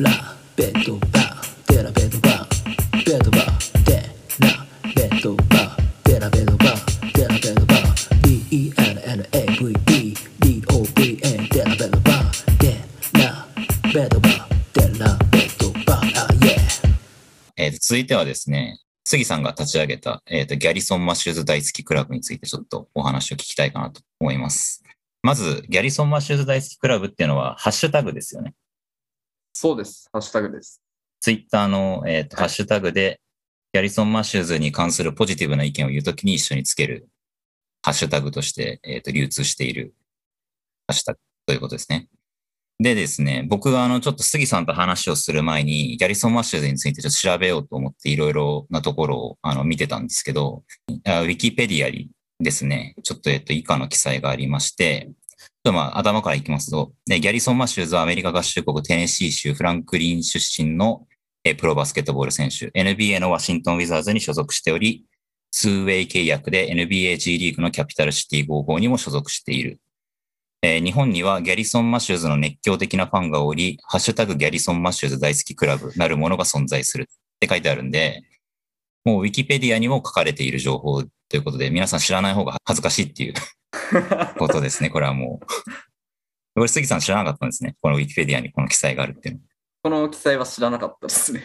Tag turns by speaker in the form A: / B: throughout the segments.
A: ラベッドバーテラベッドバーベッドバーテラベッドバーテラベッドバーテラベッドバー DENNAVE DOVN テラベッドバーテラベッドバーテラベッドバーあ yeah
B: えーと続いてはですね、杉さんが立ち上げた、えーとギャリソンマッシューズ大好きクラブについてちょっとお話を聞きたいかなと思います。まず、ギャリソンマッシューズ大好きクラブっていうのは、ハッシュタグですよね。
C: そうです。ハッシュタグです。
B: ツイッターの、えーとハッシュタグで、ギャリソンマッシューズに関するポジティブな意見を言うときに一緒につけるハッシュタグとして、えーと流通しているハッシュタグということですね。でですね、僕があの、ちょっと杉さんと話をする前に、ギャリソンマッシューズについてちょっと調べようと思っていろいろなところをあの見てたんですけど、あウィキペディアにですね、ちょっとえっと以下の記載がありまして、とまあ頭からいきますと、でギャリソン・マシューズはアメリカ合衆国テネシー州フランクリン出身のえプロバスケットボール選手、NBA のワシントン・ウィザーズに所属しており、2way 契約で NBAG リーグのキャピタルシティ55にも所属している。えー日本にはギャリソン・マシューズの熱狂的なファンがおり、ハッシュタグギャリソン・マシューズ大好きクラブなるものが存在する。って書いてあるんで、もうウィキペディアにも書かれている情報ということで、皆さん知らない方が恥ずかしいっていう。ことですね、これはもう。これ、杉さん知らなかったんですね。このウィキペディアにこの記載があるっていうの。
C: この記載は知らなかったですね。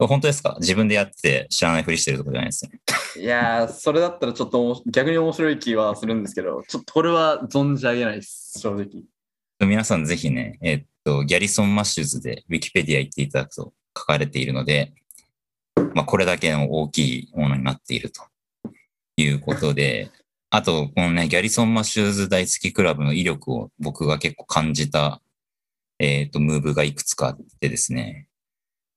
B: 本当ですか？自分でやって知らないふりしてるとこじゃないですね。
C: いやー、それだったらちょっと逆に面白い気はするんですけど、ちょっとこれは存じ上げないです、正直。
B: 皆さんぜひね、えっと、ギャリソン・マッシューズでウィキペディア行っていただくと書かれているので、まあ、これだけの大きいものになっているということで、あと、このね、ギャリソン・マシューズ大好きクラブの威力を僕が結構感じた、えっと、ムーブがいくつかあってですね、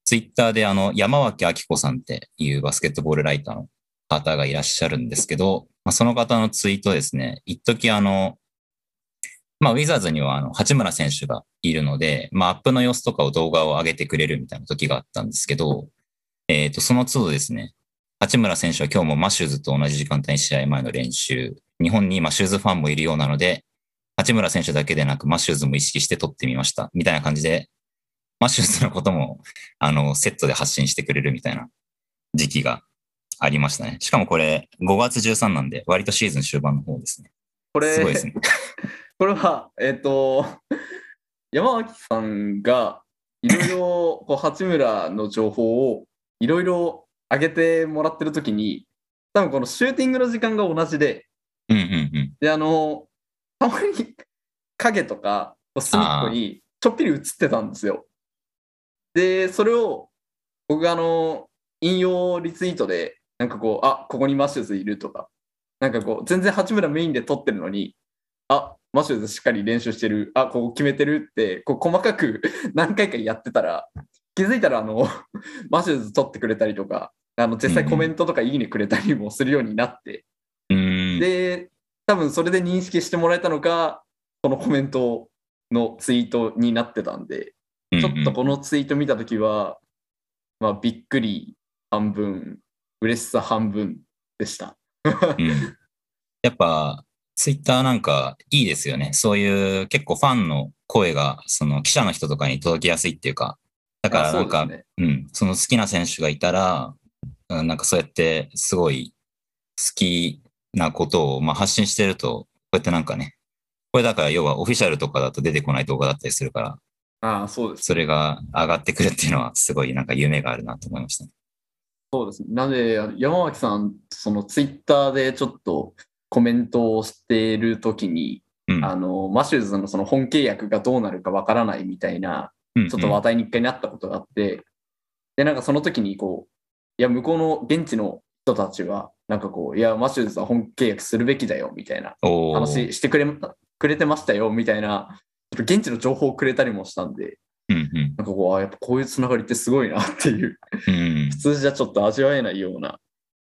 B: ツイッターであの、山脇明子さんっていうバスケットボールライターの方がいらっしゃるんですけど、まあ、その方のツイートですね、一時あの、まあ、ウィザーズにはあの八村選手がいるので、まあ、アップの様子とかを動画を上げてくれるみたいな時があったんですけど、えっ、と、その都度ですね、八村選手は今日もマシューズと同じ時間帯に試合前の練習、日本にマシューズファンもいるようなので、八村選手だけでなくマシューズも意識して撮ってみました、みたいな感じで、マシューズのことも、あの、セットで発信してくれるみたいな時期がありましたね。しかもこれ、5月13なんで、割とシーズン終盤の方ですね。
C: これ、
B: すごいですね。
C: これは、えっ、と、山脇さんがいろいろこう八村の情報をいろいろ上げてもらってるときに、多分このシューティングの時間が同じで、
B: うんうんうん。
C: で、あの、たまに 影とか隅っこにちょっぴり映ってたんですよ。で、それを僕があの、引用リツイートで、なんかこう、あここにマッシューズいるとか、なんかこう、全然八村メインで撮ってるのに、あマッシューズしっかり練習してる、あここ決めてるって、こう細かく 何回かやってたら、気づいたらあの、マッシューズ撮ってくれたりとか、あの実際コメントとかいいねくれたりもするようになって、
B: うーん。
C: で、多分それで認識してもらえたのか、このコメントのツイートになってたんで、ちょっとこのツイート見たときは、まあ、びっくり半分、嬉しさ半分でした。
B: うん。うんやっぱ、ツイッターなんかいいですよね。そういう結構ファンの声が、その記者の人とかに届きやすいっていうか、だからなんか、
C: ね。
B: うん、その好きな選手がいたら、うんなんかそうやってすごい好きなことをまあ発信してると、こうやってなんかね、これだから要はオフィシャルとかだと出てこない動画だったりするから、
C: ああ、そうです。
B: それが上がってくるっていうのはすごいなんか夢があるなと思いましたね。
C: そうですね。なので、山脇さん、そのツイッターでちょっとコメントをしているときに、
B: うん。
C: あの、マシューズのその本契約がどうなるかわからないみたいな、
B: うん
C: ちょっと話題に一回なったことがあって、で、なんかその時にこう、いや、向こうの現地の人たちは、なんかこう、いや、マシューズは本契約するべきだよ、みたいな話してくれくれてましたよ、みたいな、ちょっと現地の情報をくれたりもしたんで、
B: うんうん
C: なんかこう、あやっぱこういうつながりってすごいなっていう、
B: うん
C: 普通じゃちょっと味わえないような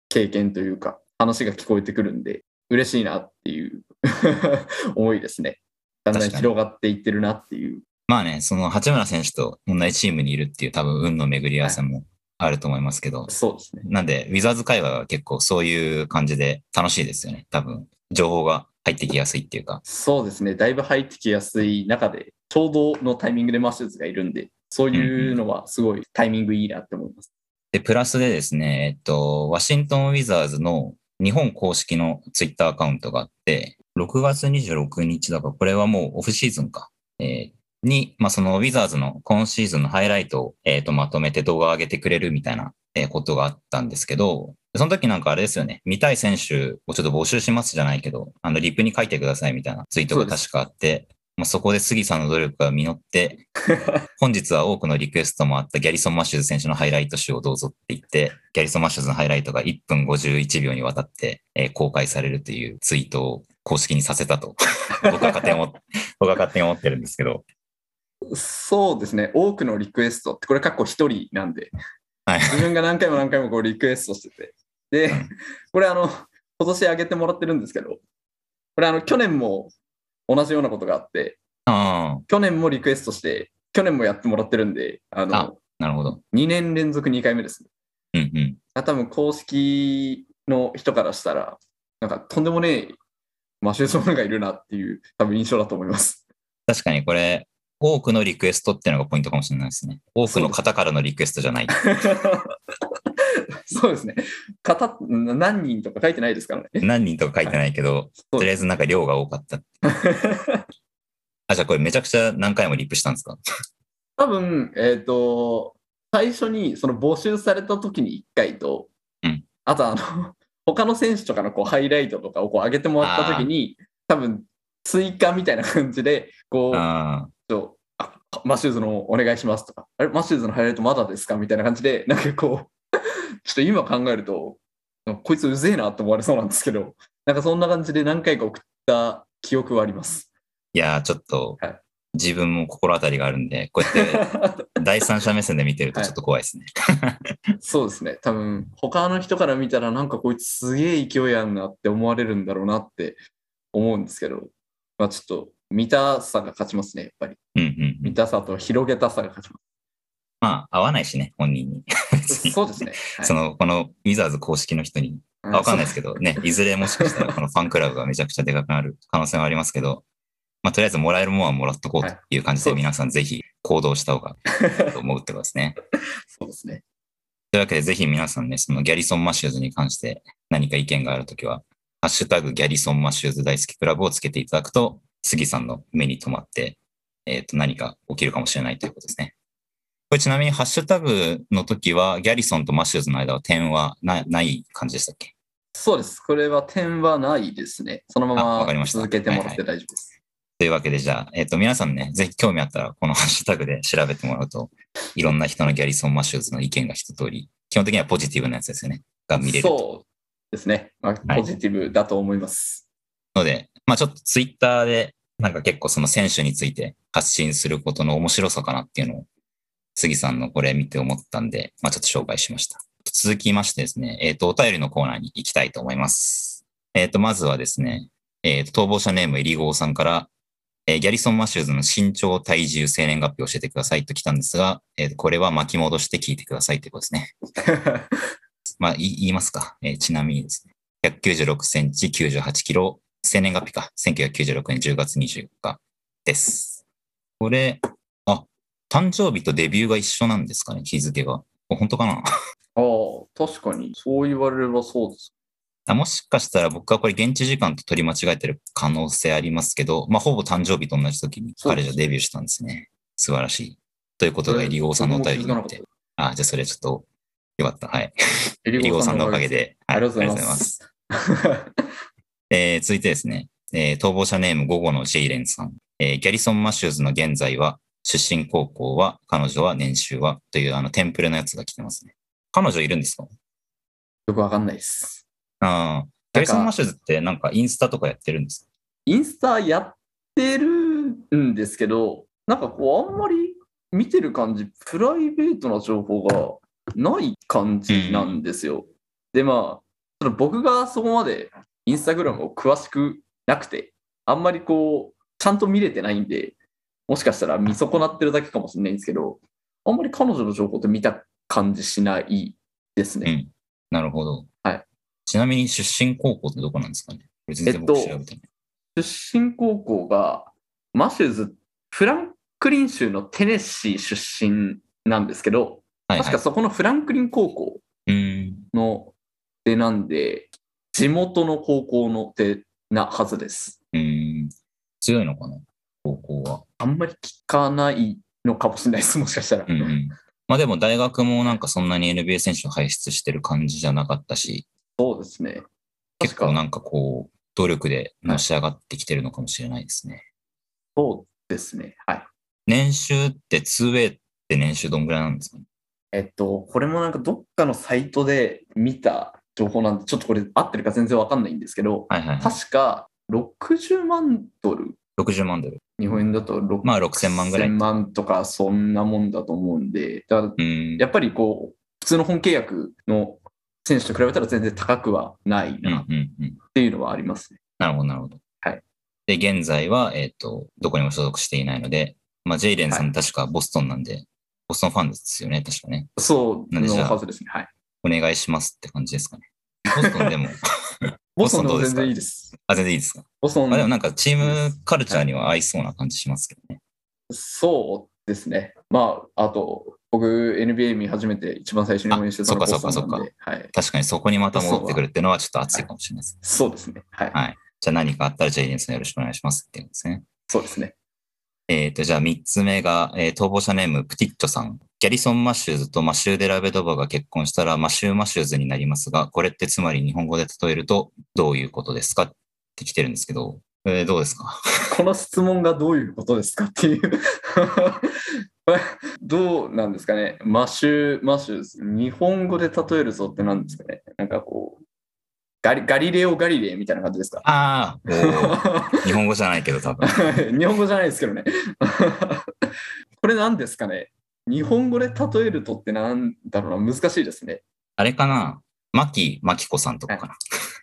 C: 経験というか、話が聞こえてくるんで、嬉しいなっていう 思いですね。だんだん広がっていってるなっていう。
B: まあね、その八村選手と同じチームにいるっていう多分運の巡り合わせもあると思いますけど、
C: そうですね。
B: なんで、ウィザーズ会話は結構そういう感じで楽しいですよね。多分、情報が入ってきやすいっていうか。
C: そうですね。だいぶ入ってきやすい中で、ちょうどのタイミングでマシューズがいるんで、そういうのはすごいタイミングいいなって思います。
B: で、プラスでですね、えっと、ワシントンウィザーズの日本公式のツイッターアカウントがあって、6月26日だから、これはもうオフシーズンか。えーに、まあ、そのウィザーズの今シーズンのハイライトを、えっとまとめて動画を上げてくれるみたいな、えーことがあったんですけど、その時なんかあれですよね、見たい選手をちょっと募集しますじゃないけど、あの、リプに書いてくださいみたいなツイートが確かあって、まあ、そこで杉さんの努力が実って、本日は多くのリクエストもあったギャリソン・マッシューズ選手のハイライト集をどうぞって言って、ギャリソン・マッシューズのハイライトが1分51秒にわたって、えー公開されるというツイートを公式にさせたと、僕は勝手に思ってるんですけど、
C: そうですね、多くのリクエストって、これ、過去一人なんで、
B: はい。
C: 自分が何回も何回もこうリクエストしてて、で
B: うん、
C: これ、あの、今年上げてもらってるんですけど、これ、あの、去年も同じようなことがあって、去年もリクエストして、去年もやってもらってるんで、あの、
B: あなるほど。
C: 2年連続2回目ですね。
B: うんうん。
C: あ多分公式の人からしたら、なんかとんでもねえマシューソンがいるなっていう多分印象だと思います。
B: 確かにこれ、多くのリクエストっていうのがポイントかもしれないですね。多くの方からのリクエストじゃない。
C: そうですね。方何人とか書いてないですからね。
B: 何人とか書いてないけど、
C: そう
B: とりあえずなんか量が多かった。あ、じゃあこれめちゃくちゃ何回もリプしたんですか？
C: 多分、えっ、と、最初にその募集された時に1回と、
B: うん
C: あとあの、他の選手とかのこうハイライトとかをこう上げてもらった時に、多分追加みたいな感じで、こう、
B: あ
C: マッシューズのお願いしますとか、あれ、マッシューズのハイライトまだですかみたいな感じで、なんかこう、ちょっと今考えると、こいつうぜえなって思われそうなんですけど、なんかそんな感じで何回か送った記憶はあります。
B: いやー、ちょっと
C: はい
B: 自分も心当たりがあるんで、こうやって 第三者目線で見てるとちょっと怖いですね。
C: そうですね。多分、他の人から見たら、なんかこいつすげえ勢いあんなって思われるんだろうなって思うんですけど、まあちょっと、見たさが勝ちますね、やっぱり。
B: うんうんうん
C: 見。たさと広げたさが勝ちま
B: まあ、合わないしね、本人に。
C: そうですね。はい
B: その、このウィザーズ公式の人にあわかんないですけどね、いずれもしかしたらこのファンクラブがめちゃくちゃでかくなる可能性はありますけど、まあ、とりあえずもらえるものはもらっとこうという感じで
C: はい
B: 皆さんぜひ行動した方がいいと思うってことですね。
C: そうですね。
B: というわけでぜひ皆さんね、そのギャリソンマッシューズに関して何か意見があるときは、ハッシュタグギャリソンマッシューズ大好きクラブをつけていただくと、杉さんの目に留まって、えっ、と、何か起きるかもしれないということですね。これちなみにハッシュタグの時は、ギャリソンとマッシューズの間は点はない感じでしたっけ？
C: そうです。これは点はないですね。そのまま続けてもらって大丈夫です。
B: というわけで、じゃあ、えっ、と、皆さんね、ぜひ興味あったら、このハッシュタグで調べてもらうと、いろんな人のギャリソン・マッシューズの意見が一通り、基本的にはポジティブなやつですよね、が見れると。
C: そうですね。まあ、
B: はい
C: ポジティブだと思います。
B: ので、まあちょっとツイッターで、なんか結構その選手について発信することの面白さかなっていうのを、杉さんのこれ見て思ったんで、まあちょっと紹介しました。続きましてですね、えっ、と、お便りのコーナーに行きたいと思います。えっ、と、まずはですね、えっ、と、逃亡者ネームエリゴーさんから、えーギャリソン・マッシューズの身長、体重、生年月日を教えてくださいと来たんですが、えーこれは巻き戻して聞いてくださいということですね。まあ、い言いますか？えーちなみにですね、196センチ、98キロ、生年月日か。1996年10月24日です。これ、あ、誕生日とデビューが一緒なんですかね、日付が。お本当かな？
C: ああ、確かに。そう言われればそうです。
B: あもしかしたら僕はこれ現地時間と取り間違えてる可能性ありますけど、まあ、ほぼ誕生日と同じ時に彼女デビューしたんですね。素晴らしい。ということがエリゴーさんのお便りになって。あ、じゃあそれちょっとよかった。はい。
C: エ
B: エリゴーさんのおかげ
C: で。
B: で。
C: あ
B: はいあ
C: りがとうございま。す。
B: えー続いてですね、えー逃亡者ネーム午後のジェイレンさん。えーギャリソン・マッシューズの現在は、出身高校は、彼女は年収は、というあのテンプレのやつが来てますね。彼女いるんですか？
C: よくわかんないです。
B: ああ。ギャリソン・マッシューズってなんかインスタとかやってるんですか？
C: インスタやってるんですけど、なんかこう、あんまり見てる感じ、プライベートな情報がない感じなんですよ。で、まあ、僕がそこまでインスタグラムを詳しくなくて、あんまりこう、ちゃんと見れてないんで、もしかしたら見損なってるだけかもしれないんですけど、あんまり彼女の情報って見た感じしないですね。
B: うん。なるほど。
C: はい。
B: ちなみに出身高校ってどこなんですかね？
C: えっと。出身高校が、マシューズ、フランクリン州のテネシー出身なんですけど、
B: はい、はい。
C: 確かそこのフランクリン高校
B: うん。
C: の出なんで、地元の高校の出なはずです。
B: うん。強いのかな？高校は。
C: あんまり聞かないのかもしれないです、もしかしたら。
B: うんうん。まあでも大学もなんかそんなに NBA 選手を輩出してる感じじゃなかったし、
C: そうですね。
B: 結構なんかこう、努力でのし上がってきてるのかもしれないですね。
C: そうですね。はい。
B: 年収って 2way って年収どんぐらいなんですかね？
C: えっと、これもなんかどっかのサイトで見た情報なんで、ちょっとこれ合ってるか全然わかんないんですけど、
B: はいはいはい。
C: 確か60万ドル、
B: 60万ドル。
C: 日本円だと6
B: まあ6000万ぐらい
C: 1000万とかそんなもんだと思うんで、だから
B: うん。
C: やっぱりこう、普通の本契約の選手と比べたら全然高くはない
B: うん
C: なっ
B: うんうん。
C: ていうのはありますね。
B: なるほど、なるほど。
C: はい。
B: で、現在は、えっ、と、どこにも所属していないので、まあ、ジェイレンさん、
C: は
B: 確かボストンなんで、ボストンファンですよね、確かね。
C: そう
B: なんで
C: のはずですね。はい。
B: お願いしますって感じですかね。ボストンでも、
C: ボストン
B: どうですか
C: 然いいです。
B: あ、全然いいですか？
C: ボストン
B: まあ、でもなんかチームカルチャーには合いそうな感じしますけどね。
C: そうですね。まあ、あと、僕、NBA 見始めて一番最初に応援してたのは
B: あそっか
C: ボストンなん
B: そっ
C: で、はい。
B: 確かにそこにまた戻ってくるっていうのはちょっと熱いかもしれないです。
C: そうですね。はい。
B: はい。じゃあ何かあったらジェイレンさんよろしくお願いしますっていうんですね。
C: そうですね。
B: えっ、と、じゃあ3つ目が、えー逃亡者ネーム、プティッチョさん。ギャリソン・マシューズとマシュー・デ・ラベドバが結婚したら、マシュー・マシューズになりますが、これってつまり日本語で例えるとどういうことですかって来てるんですけど、えーどうですか？
C: この質問がどういうことですかっていう どうなんですかね？マシュー、マッシューズ。日本語で例えるぞって何ですかね？なんかこう、ガリガリレオ・ガリレイみたいな感じですか？
B: ああ、日本語じゃないけど多分。
C: 日本語じゃないですけどね。これ何ですかね？日本語で例えるとってなんだろうな。難しいですね。
B: あれかな？牧、牧子さんとかかな。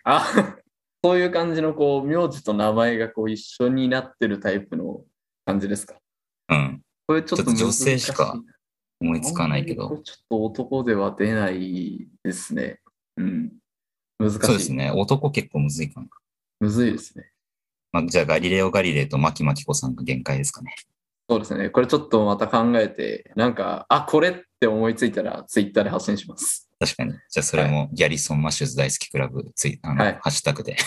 C: あそういう感じのこう、名字と名前がこう一緒になってるタイプの感じですか？
B: うん。
C: これちょっと
B: ちょっと女性しか思いつかないけど。
C: ちょっと男では出ないですね。うん。難しい。
B: そうですね。男結構むずいかな。
C: むずいですね。
B: まあ、じゃあガリレオ・ガリレイと牧牧子さんが限界ですかね。
C: そうですね。これちょっとまた考えて、なんか、あ、これって思いついたら、ツイッターで発信します。
B: 確かに。じゃあそれもギャリソン・マシューズ大好きクラブツイあの、
C: はい
B: ハッシュタグで。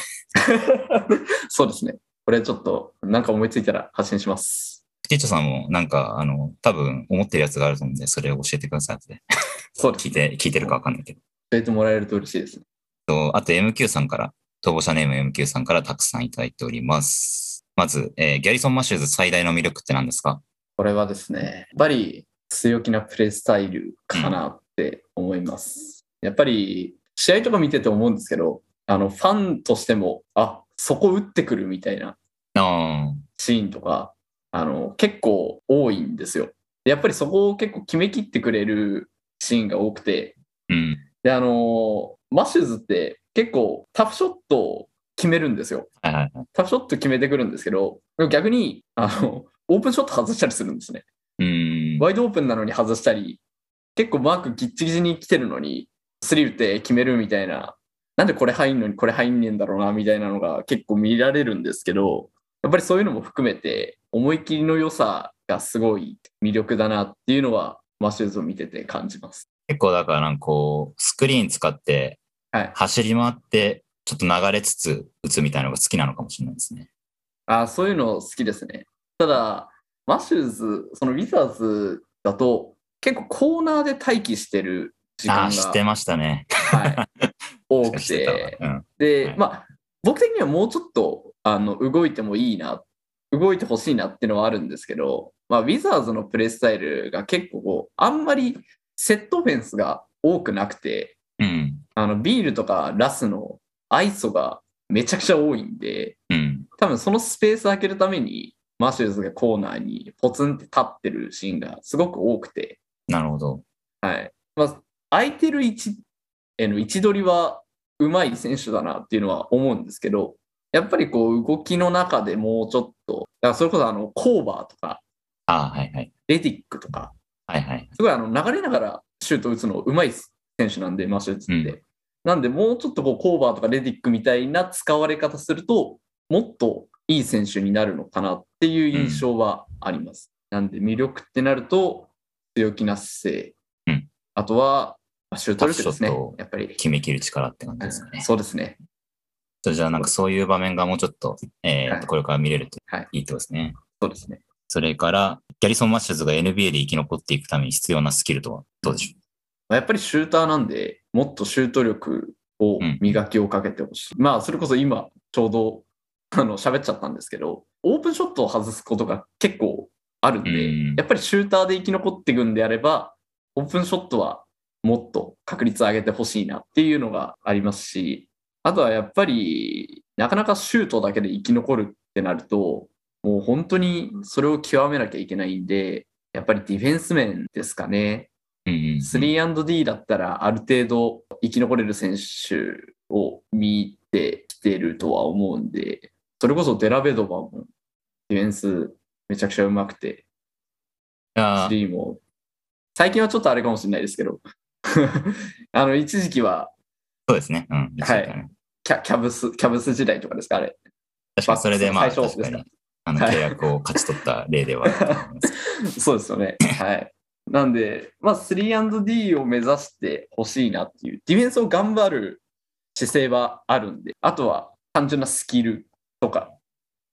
C: そうですね。これちょっと、なんか思いついたら発信します。
B: プティッチョさんもなんか、あの、多分思ってるやつがあると思うんで、それを教えてください。後で
C: そうです
B: 聞いて、聞いてるかわかんないけど。
C: 教えてもらえると嬉しいですね。
B: とあと MQ さんから、逃亡者ネーム MQ さんからたくさんいただいております。まず、えーギャリソン・マシューズ最大の魅力って何ですか？
C: これはですね、やっぱり強気なプレースタイルかなって思います。やっぱり試合とか見てて思うんですけど、あのファンとしても、あそこ打ってくるみたいな
B: あ
C: シーンとかあの結構多いんですよ。でやっぱりそこを結構決めきってくれるシーンが多くて、
B: あ、うん。
C: であのマシューズって結構タフショットを決めるんですよ。タフショット決めてくるんですけど、逆にあのオープンショット外したりするんですね。
B: うーん。
C: ワイドオープンなのに外したり、結構マークギッチギチに来てるのに、スリー打って決めるみたいな、なんでこれ入んのにこれ入んねえんだろうなみたいなのが結構見られるんですけど、やっぱりそういうのも含めて、思い切りの良さがすごい魅力だなっていうのは、マシューズを見てて感じます。
B: 結構だからなんかこう、スクリーン使って
C: はい。
B: 走り回って、ちょっと流れつつ打つみたいなのが好きなのかもしれないですね。
C: あそういうの好きですね。ただ、マシューズ、そのウィザーズだと、結構コーナーで待機してる時間
B: ああ、知って
C: が、
B: ましたね。
C: はい、多く
B: て、うん。
C: で、
B: はい
C: まあ、僕的にはもうちょっとあの動いてもいいな、動いてほしいなっていうのはあるんですけど、まあ、ウィザーズのプレースタイルが結構こう、あんまりセットフェンスが多くなくて、
B: うん。
C: あのビールとかラスのアイソがめちゃくちゃ多いんで、
B: うん。
C: 多分そのスペース空けるために、マシューズがコーナーにポツンって立ってるシーンがすごく多くて、
B: なるほど。
C: はい。まあ、空いてる位置への位置取りはうまい選手だなっていうのは思うんですけど、やっぱりこう動きの中でもうちょっと、だからそれこそあのコーバーとか、
B: ああ、はいはい。
C: レディックとか、
B: はいはい。
C: すごいあの流れながらシュート打つのうまい選手なんで、マシューズって。
B: う
C: なんで、もうちょっとこうコーバーとかレディックみたいな使われ方すると、もっといい選手になるのかなっていう印象はあります。なんで魅力ってなると、強気な姿勢。
B: うん
C: あとは、まあシュート力ですね。やっぱり。
B: 決めきる力って感じですかね。
C: そうですね。
B: じゃあなんかそういう場面がもうちょっと、えー
C: はい
B: これから見れると
C: はい
B: いとですね。
C: そうですね。
B: それから、ギャリソン・マッシュズが NBA で生き残っていくために必要なスキルとはどうでしょ
C: まあやっぱりシューターなんで、もっとシュート力を磨きをかけてほしい。まあ、それこそ今、ちょうど、あの、喋っちゃったんですけど、オープンショットを外すことが結構あるんで、
B: うん
C: やっぱりシューターで生き残っていくんであれば、オープンショットはもっと確率上げてほしいなっていうのがありますし、あとはやっぱり、なかなかシュートだけで生き残るってなると、もう本当にそれを極めなきゃいけないんで、やっぱりディフェンス面ですかね。
B: う。うんうんうん、
C: 3&D だったらある程度生き残れる選手を見てきてるとは思うんで、それこそデラベドバもディフェンスめちゃくちゃうまくて、
B: いやー
C: 3も、最近はちょっとあれかもしれないですけど、あの、一時期は
B: そうですね。うん。
C: はいキャキャブス、キャブス時代とかですか、あれ。
B: 確かにそれでまあ、確かに、あの、
C: はい
B: 契約を勝ち取った例では。
C: そうですよね。はい。なんで、まあ、3&D を目指してほしいなっていう、ディフェンスを頑張る姿勢はあるんで、あとは単純なスキルとか、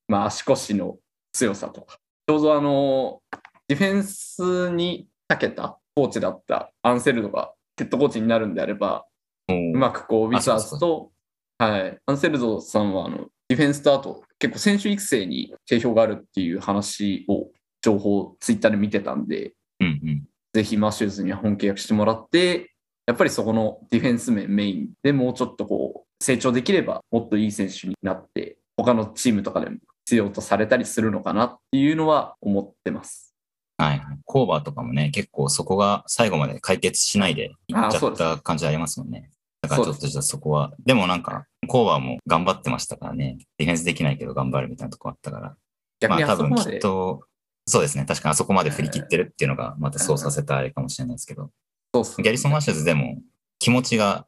C: まあ、足腰の強さとか、ちょうどあの、ディフェンスに長けたコーチだったアンセルドがヘッドコーチになるんであれば、
B: もう
C: うまくこう、ウィザーズと、はい、アンセルドさんはあのディフェンスとあと、結構選手育成に定評があるっていう話を、情報をツイッターで見てたんで、
B: うんうん。
C: ぜひマシューズには本契約してもらって、やっぱりそこのディフェンス面メインでもうちょっとこう成長できればもっといい選手になって、他のチームとかでも必要とされたりするのかなっていうのは思ってます。
B: はいはい。コーバーとかもね、結構そこが最後まで解決しないでいっちゃった感じありますもんね。だからちょっとじゃあそこは、でもなんか、コーバーも頑張ってましたからね。ディフェンスできないけど頑張るみたいなとこあったから。
C: 逆に
B: まあ多分きっ
C: あそこまで、
B: と、そうですね。確かにあそこまで振り切ってるっていうのが、またそうさせたあれかもしれないですけど、
C: そうっすね
B: ギャリソン・マッシュズでも気持ちが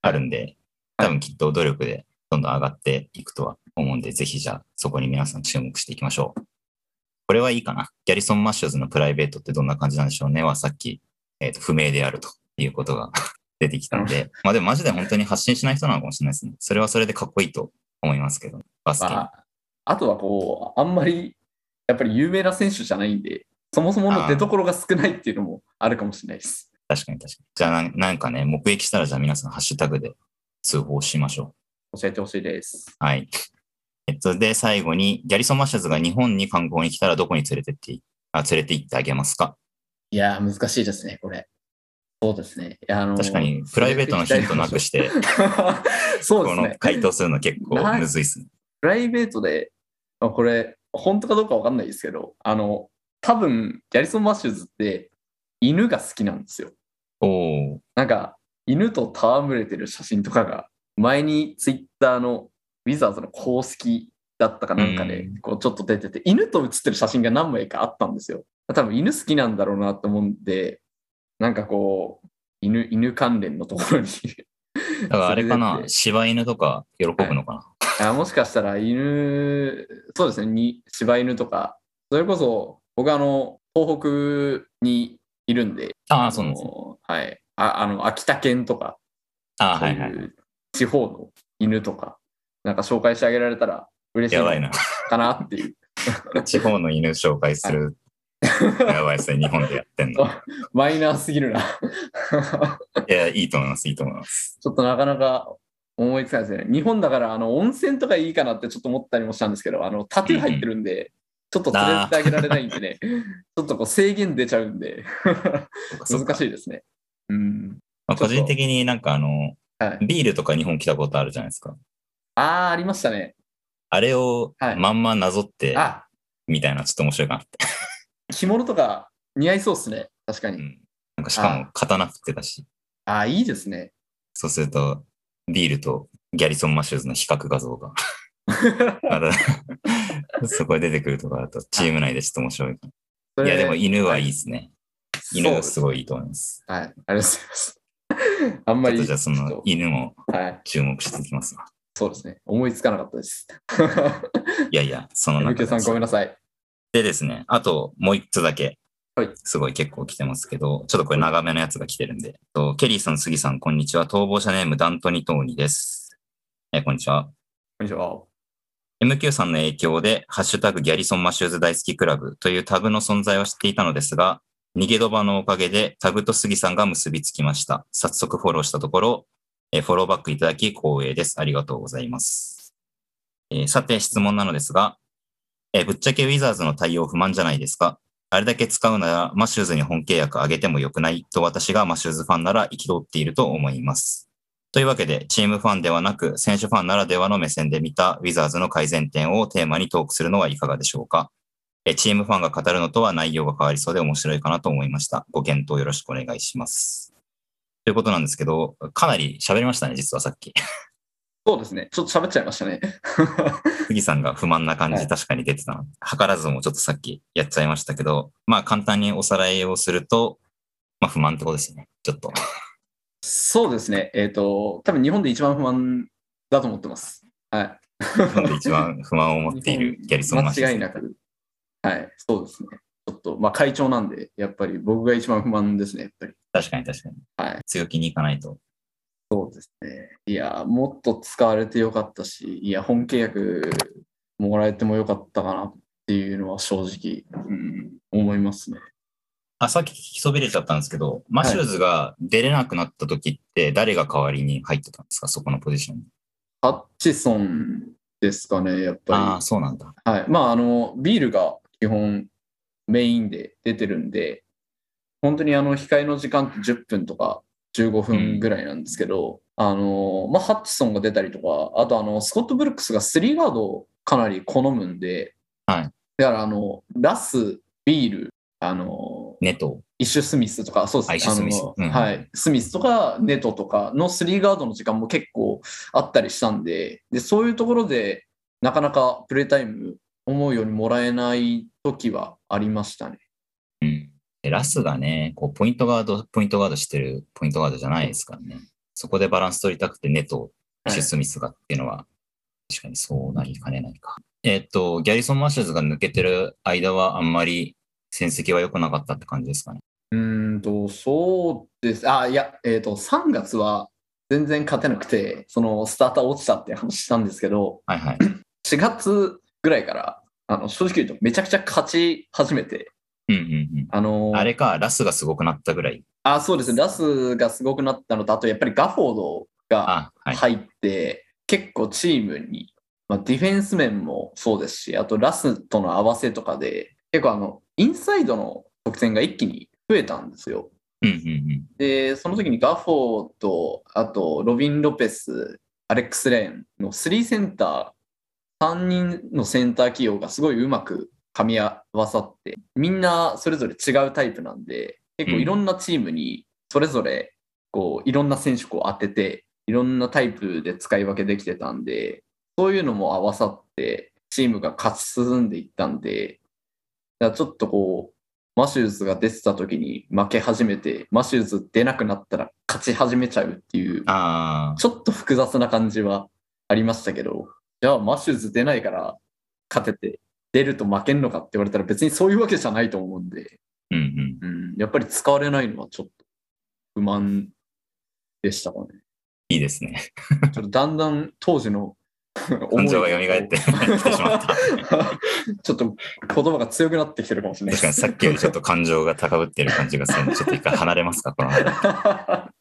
B: あるんで、多分きっと努力でどんどん上がっていくとは思うんで、ぜひじゃあそこに皆さん注目していきましょう。これはいいかな。ギャリソン・マッシュズのプライベートってどんな感じなんでしょうねはさっき、えーと不明であるということが 出てきたんで、まあでもマジで本当に発信しない人なのかもしれないですね。それはそれでかっこいいと思いますけど、バスケ。
C: まあ、あとはこう、あんまりやっぱり有名な選手じゃないんで、そもそもの出所が少ないっていうのもあるかもしれないです。
B: 確かに確かに。じゃあなんなんかね、目撃したらじゃあ皆さんハッシュタグで通報しましょう。
C: 教えてほしいです。
B: はい。えっと、で、最後に、ギャリソン・マッシュズが日本に観光に来たらどこに連れてっていあ、連れて行ってあげますか？
C: いやー、難しいですね、これ。そうですね。あのー
B: 確かに、プライベートのヒントなくして、
C: そうで
B: この
C: すね。
B: 回答するの結構むずいっすね。
C: プライベートで、まあこれ、本当かどうかわかんないですけど、あの、多分、ギャリソン・マッシュズって犬が好きなんですよ。
B: おー。
C: なんか、犬と戯れてる写真とかが、前にツイッターのウィザーズの公式だったかなんかで
B: うん、
C: こうちょっと出てて、犬と写ってる写真が何枚かあったんですよ。多分犬好きなんだろうなと思うんで、なんかこう、犬、犬関連のところに
B: だからあれかな柴犬とか喜ぶのかな。
C: あもしかしたら犬、そうですね、に柴犬とか、それこそ僕あの、東北にいるんで、
B: ああ、そうなんですね。
C: のはい。ああの、秋田県とか、
B: あはいはい
C: 地方の犬とか、なんか紹介してあげられたら嬉しいの
B: やばいな。
C: かなっていう。
B: 地方の犬紹介する。やばいですね。日本でやってんの。
C: マイナーすぎるな。
B: いや、いいと思います。いいと思います。
C: ちょっとなかなか思いつかないですね。日本だから、あの、温泉とかいいかなってちょっと思ったりもしたんですけど、あの、タトゥー入ってるんで、ちょっと連れてあげられないんでね、ちょっとこう制限出ちゃうんで、難
B: い。
C: しいですね。うん。
B: まあ個人的になんかあの、
C: はい。
B: ビールとか日本来たことあるじゃないですか。
C: ああ、ありましたね。
B: あれを
C: はい
B: まんまなぞって、
C: あ、
B: みたいなちょっと面白いかなって。
C: 着物とか似合いそうですね。確かに。
B: うん。なんかしかも刀振ってたし、
C: ああ、いいですね。
B: そうすると、ビールとギャリソン・マシューズの比較画像が、そこで出てくるとかだと、チーム内でちょっと面白い。いや、でも犬はいいですね。犬がす
C: い。
B: ごいいいと思います。
C: はい。ありがとうございます。あんまり、
B: じゃあその犬も
C: はい。
B: 注目していきますわ。
C: そうですね。思いつかなかったです。
B: いやいや、その中
C: MK さんごめん
B: な
C: なさい。
B: でですね、あともう一つだけ
C: はい。
B: すごい結構来てますけど、ちょっとこれ長めのやつが来てるんで。とケリーさん、杉さん、こんにちは。逃亡者ネーム、ダントニトーニです。えーこんにちは。
C: こんにちは。
B: MQ さんの影響で、ハッシュタグギャリソンマシューズ大好きクラブというタグの存在を知っていたのですが、逃げドバのおかげでタグと杉さんが結びつきました。早速フォローしたところ、えーフォローバックいただき光栄です。ありがとうございます。えーさて質問なのですが、えーぶっちゃけウィザーズの対応不満じゃないですかあれだけ使うならマシューズに本契約上げてもよくないと私がマシューズファンなら憤っていると思います。というわけで、チームファンではなく、選手ファンならではの目線で見たウィザーズの改善点をテーマにトークするのはいかがでしょうか。えチームファンが語るのとは内容が変わりそうで面白いかなと思いました。ご検討よろしくお願いします。ということなんですけど、かなり喋りましたね、実はさっき。
C: そうですね。ちょっと喋っちゃいましたね。
B: 杉さんが不満な感
C: はい
B: じ確かに出てたの。図らずもちょっとさっきやっちゃいましたけど、まあ簡単におさらいをすると、まあ不満ってことですね。ちょっと。
C: そうですね。えっ、と、多分日本で一番不満だと思ってます。はい。
B: 日本で一番不満を持っている ギャリソン・マシューズ
C: 間違いなく。はい。そうですね。ちょっと、まあ会長なんで、やっぱり僕が一番不満ですね。やっぱり。
B: 確かに確かに。
C: はい。
B: 強気にいかないと。
C: そうですね。いや、もっと使われてよかったし、いや、本契約もらえてもよかったかなっていうのは正直、うん、思いますね。
B: あ、さっき聞きそびれちゃったんですけど、マシューズが出れなくなった時って誰が代わりに入ってたんですか？そこのポジションに。
C: ハッチソンですかね、やっぱり。
B: ああ、そうなんだ。
C: はい。まあ、あの、ビールが基本メインで出てるんで、本当にあの、控えの時間って10分とか15分ぐらいなんですけど、あの、まあ、ハッチソンが出たりとか、あとあの、スコット・ブルックスが3ガードをかなり好むんで、
B: はい。
C: だからあの、ラス、ビール、あの、
B: ネト。
C: イッシュ・スミスとか、そうですね。
B: スミスうん
C: はい。スミスとか、ネトとかの3ガードの時間も結構あったりしたんで、で、そういうところで、なかなかプレータイム思うようにもらえない時はありましたね。
B: うん。でラスがね、こう、ポイントガード、ポイントガードしてるポイントガードじゃないですからね。そこでバランス取りたくてネト、イッシュ・スミスがっていうのは、確かにそうなりかねないか。えーっと、ギャリソン・マシューズが抜けてる間はあんまり戦績は良くなかったって感じですかね。
C: うーんと、そうです。あ、いや、えっ、と、3月は全然勝てなくて、そのスターター落ちたって話したんですけど、
B: はいはい。
C: 4月ぐらいから、あの正直言うとめちゃくちゃ勝ち始めて、
B: うんうんうん。
C: あの
B: あれか、ラスがすごくなったぐらい。
C: あ、そうですね。ラスがすごくなったのと、あとやっぱりガフォードが。入って、結構チームに、まあ、ディフェンス面もそうですし、あとラスとの合わせとかで、結構あの、インサイドの得点が一気に増えたんですよ。
B: うんうんうん。
C: で、その時にガフォード、あとロビン・ロペス、アレックス・レーンの3センター、3人のセンター起用がすごいうまく噛み合わさって、みんなそれぞれ違うタイプなんで、結構いろんなチームにそれぞれこういろんな選手こう当てて、いろんなタイプで使い分けできてたんで、そういうのも合わさって、チームが勝ち進んでいったんで、だからちょっとこう、マシューズが出てた時に負け始めて、マシューズ出なくなったら勝ち始めちゃうっていう、ちょっと複雑な感じはありましたけど、じゃあマシューズ出ないから勝てて、出ると負けんのかって言われたら別にそういうわけじゃないと思うんで、
B: うんうん。
C: うん、やっぱり使われないのはちょっと不満でしたかね。
B: いいですね。
C: ちょっとだんだん当時の
B: 感情が蘇ってしまった。
C: ちょっと言葉が強くなってきてるかもしれない
B: 確かにさっきよりちょっと感情が高ぶってる感じがするので、ちょっと一回離れますか、この話。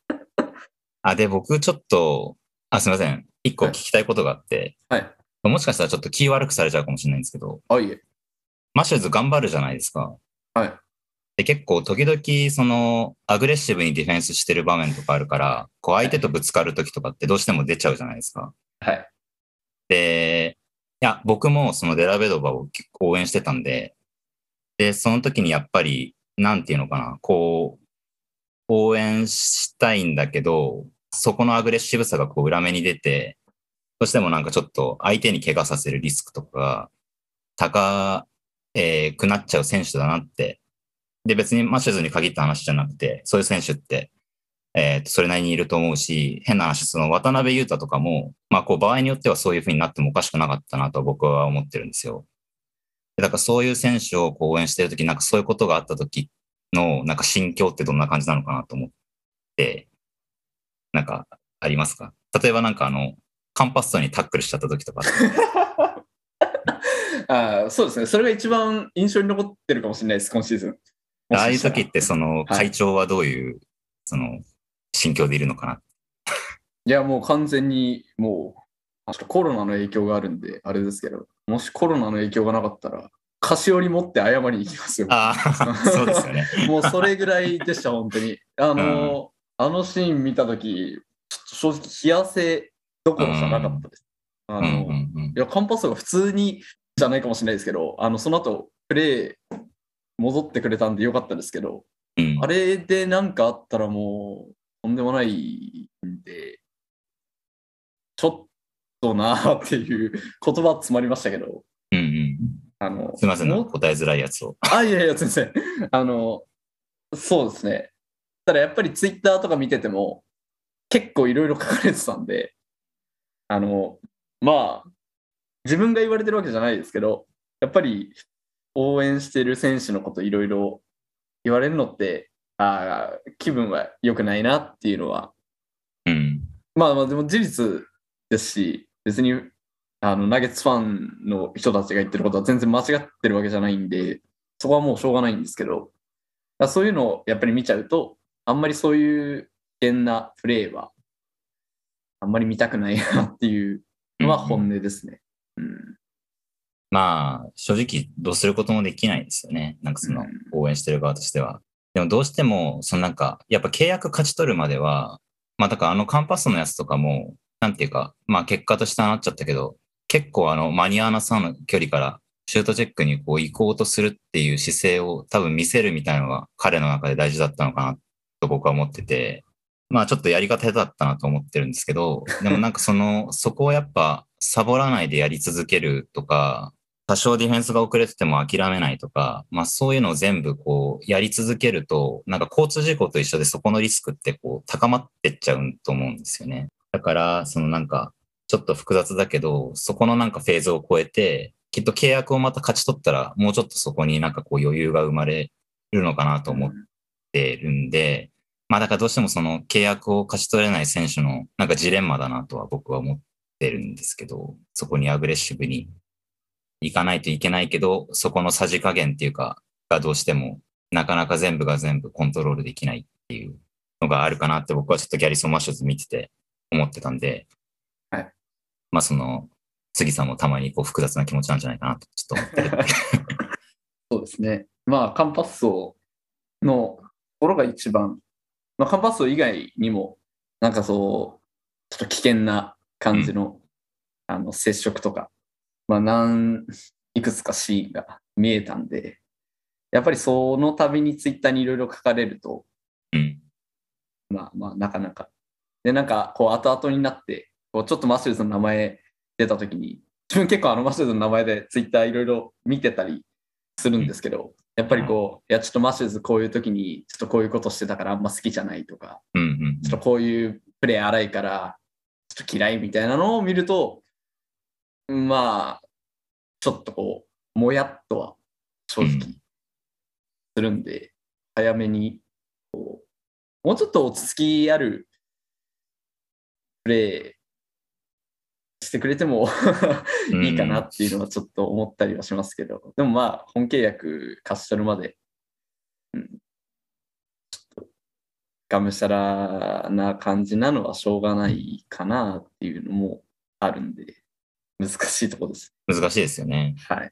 B: あ、で、僕ちょっと、あ、すみません。一個聞きたいことがあって、
C: はい。
B: もしかしたらちょっと気悪くされちゃうかもしれないんですけど、
C: あ、いえ。
B: マシューズ頑張るじゃないですか。
C: はい。
B: で、結構時々、その、アグレッシブにディフェンスしてる場面とかあるから、こう相手とぶつかる時とかってどうしても出ちゃうじゃないですか。
C: はい。
B: で、いや、僕もそのデラベドバを結構応援してたんで、で、その時にやっぱり、なんていうのかな、こう、応援したいんだけど、そこのアグレッシブさがこう裏目に出て、どうしてもなんかちょっと相手に怪我させるリスクとかが高、えーくなっちゃう選手だなって。で、別にマシューズに限った話じゃなくて、そういう選手って、えーとそれなりにいると思うし、変な話、その渡辺裕太とかも、まあこう場合によってはそういう風になってもおかしくなかったなと僕は思ってるんですよ。だからそういう選手をこう応援してるとき、なんかそういうことがあったときの、なんか心境ってどんな感じなのかなと思って、なんかありますか？例えばなんかあの、カンパッソにタックルしちゃったときとか、
C: あーそうですね。それが一番印象に残ってるかもしれないです、今シーズン。
B: ああいう時ってその会長はどういう、その、心境でいるのかな。
C: いや、もう完全に、もう、コロナの影響があるんで、あれですけど、もしコロナの影響がなかったら、菓子折り持って謝りに行きますよ。
B: ああ、そうですよね。
C: もうそれぐらいでした、本当に。あの、あのシーン見たとき、ちょっと正直、冷や汗どころじゃなかったです。あの、
B: うんうんうん
C: いや、カンパッソが普通にじゃないかもしれないですけど、あのその後プレー戻ってくれたんでよかったですけど、
B: うん
C: あれでなんかあったらもうとんでもないんで、ちょっとなーっていう言葉詰まりましたけど、
B: うんうん
C: あの
B: すみません、答えづらいやつを。
C: あ、いやいや、全然。あの、そうですね。ただやっぱりツイッターとか見てても、結構いろいろ書かれてたんで、あの、まあ、自分が言われてるわけじゃないですけど、やっぱり応援してる選手のこといろいろ言われるのって、ああ、気分は良くないなっていうのは、
B: うん。
C: まあまあでも事実ですし、別にあのナゲッツファンの人たちが言ってることは全然間違ってるわけじゃないんで、そこはもうしょうがないんですけど、そういうのをやっぱり見ちゃうと、あんまりそういう危険なプレーは、あんまり見たくないなっていうのは本音ですね。うん。
B: まあ、正直どうすることもできないですよね。なんかその
C: うん
B: 応援してる側としては。でもどうしても、そのなんか、やっぱ契約勝ち取るまでは、まあだからあのカンパスのやつとかも、なんていうか、まあ結果としてはなっちゃったけど、結構あのマニアーナさんの距離からシュートチェックにこう行こうとするっていう姿勢を多分見せるみたいなのが彼の中で大事だったのかなと僕は思ってて、まあちょっとやり方下手だったなと思ってるんですけど、でもなんかその、そこをやっぱサボらないでやり続けるとか、多少ディフェンスが遅れてても諦めないとか、まあそういうのを全部こうやり続けると、なんか交通事故と一緒でそこのリスクってこう高まってっちゃうと思うんですよね。だから、そのなんかちょっと複雑だけど、そこのなんかフェーズを超えて、きっと契約をまた勝ち取ったら、もうちょっとそこになんかこう余裕が生まれるのかなと思ってるんで、まあだからどうしてもその契約を勝ち取れない選手のなんかジレンマだなとは僕は思ってるんですけど、そこにアグレッシブに行かないといけないけど、そこのさじ加減っていうか、がどうしてもなかなか全部が全部コントロールできないっていうのがあるかなって僕はちょっとギャリソン・マッシュズ見てて思ってたんで、
C: はい。
B: まあその、杉さんもたまにこう複雑な気持ちなんじゃないかなとちょっと思ってる。
C: そうですね。まあ、カンパッソのところが一番、まあ、カンパッソ以外にも、なんかそう、ちょっと危険な感じの,、あの接触とか、まあ、何、いくつかシーンが見えたんで、やっぱりその度にツイッターにいろいろ書かれると、
B: うん。
C: まあまあ、なかなか。で、なんか、こう、後々になって、こうちょっとマッシュルズの名前出たときに、自分結構あのマッシューズの名前でツイッターいろいろ見てたりするんですけど、やっぱりこう、いや、ちょっとマッシューズこういう時に、ちょっとこういうことしてたからあんま好きじゃないとか、
B: うんうん
C: ちょっとこういうプレー荒いから、ちょっと嫌いみたいなのを見ると、まあ、ちょっとこう、もやっとは正直
B: うん。
C: するんで、早めに、こう、もうちょっと落ち着きあるプレーしてくれても
B: うん。
C: いいかなっていうのはちょっと思ったりはしますけど、でもまあ、本契約貸し取るまで、うん、ちょっとがむしゃらな感じなのはしょうがないかなっていうのもあるんで、難しいところです。
B: 難しいですよね。
C: はい。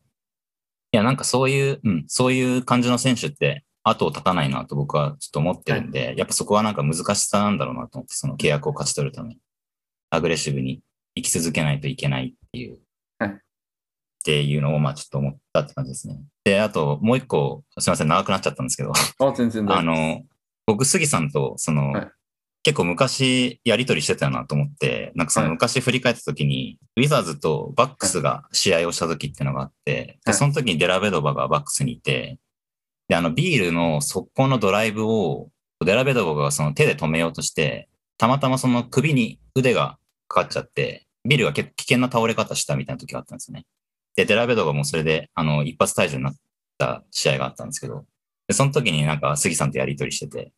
B: いや、なんかそういう、うん、そういう感じの選手って後を絶たないなと僕はちょっと思ってるんで、やっぱそこはなんか難しさなんだろうなと思って、その契約を勝ち取るために、アグレッシブに生き続けないといけないっていう、
C: はい。
B: っていうのをまあちょっと思ったって感じですね。で、あともう一個、すみません、長くなっちゃったんですけど、
C: あ、全然大
B: あ。の、僕、杉さんと、その、
C: はい。
B: 結構昔やりとりしてたよなと思って、なんかその
C: はい。
B: 昔振り返った時に、ウィザーズとバックスが試合をした時っていうのがあって、で、
C: はい。
B: その時にデラベドバがバックスにいて、で、あのビールの速攻のドライブを、デラベドバがその手で止めようとして、たまたまその首に腕がかかっちゃって、ビールが結構危険な倒れ方したみたいな時があったんですよね。で、デラベドがもうそれで、あの、一発退場になった試合があったんですけど、でその時になんか杉さんとやりとりしてて、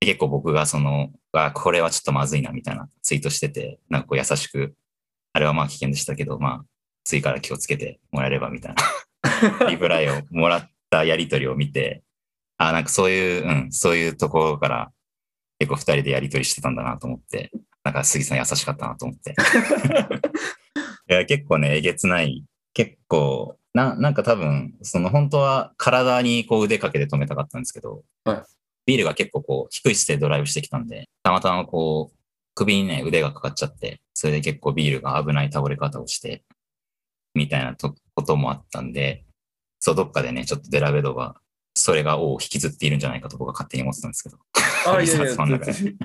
B: で結構僕がその、あ、これはちょっとまずいなみたいなツイートしてて、なんかこう優しく、あれはまあ危険でしたけど、まあ、次から気をつけてもらえればみたいな、リプライをもらったやりとりを見て、あ、なんかそういう、うん、そういうところから結構二人でやりとりしてたんだなと思って、なんか杉さん優しかったなと思って。いや、結構ね、えげつない。結構、な、なんか多分、その本当は体にこう腕かけて止めたかったんですけど、
C: はい
B: ビールが結構こう低い姿勢でドライブしてきたんで、たまたまこう、首にね、腕がかかっちゃって、それで結構ビールが危ない倒れ方をして、みたいなとこともあったんで、そう、どっかでね、ちょっとデラベドが、それが王を引きずっているんじゃないかと僕は勝手に思ってたんですけど。
C: あ、いやいや、全然、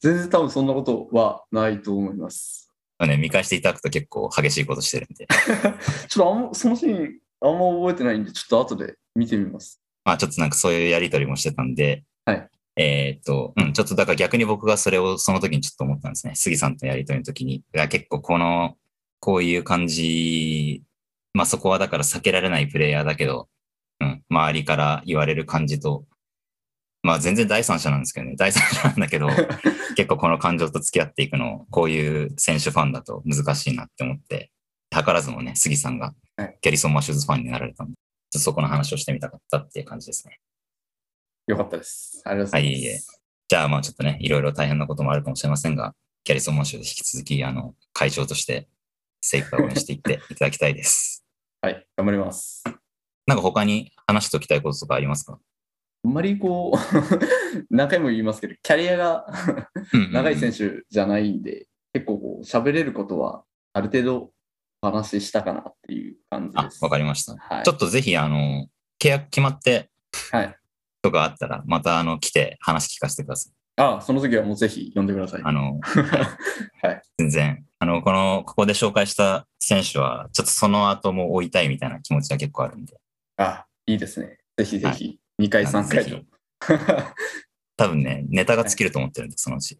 C: 全然多分そんなことはないと思います。
B: ね、見返していただくと結構激しいことしてるんで、
C: ちょっとあんま、そのシーン、あんま覚えてないんで、ちょっと後で見てみます。
B: まあちょっとなんかそういうやりとりもしてたんで、
C: はい
B: えーっと、うん、ちょっとだから逆に僕がそれをその時にちょっと思ったんですね。杉さんとのやりとりの時に。いや結構この、こういう感じ、まあそこはだから避けられないプレイヤーだけど、うん、周りから言われる感じと、まあ全然第三者なんですけどね。第三者なんだけど、結構この感情と付き合っていくの、こういう選手ファンだと難しいなって思って、図らずもね、杉さんが
C: はい
B: ギャリソン・マシューズファンになられたんで、ちょっとそこの話をしてみたかったっていう感じですね。
C: よかったです。ありがとうございます。
B: はいいえいえじゃあまあちょっとね、いろいろ大変なこともあるかもしれませんが、ギャリソン・マシューで引き続き、あの、会長として精一杯応援していって いただきたいです。
C: はい、頑張ります。
B: なんか他に話しておきたいこととかありますか？
C: あんまりこう、何回も言いますけど、キャリアが長い選
B: 手。
C: 手じゃないんで、結構こう喋れることはある程度お話ししたかなっていう感じ
B: あ
C: で、す。
B: わかりました。
C: はい
B: ちょっとぜひ、あの、契約決まって
C: はい。
B: とかあったら、またあの、来て話聞かせてください。
C: あ、その時はもうぜひ呼んでください。
B: あの、
C: はい。
B: 全然、あの、この、ここで紹介した選手は、ちょっとその後も追いたいみたいな気持ちが結構あるんで、
C: あ、いいですね。ぜひぜひ、2回、3
B: あのぜひ
C: 回と。
B: 多分ね、ネタが尽きると思ってるんで、そのうち。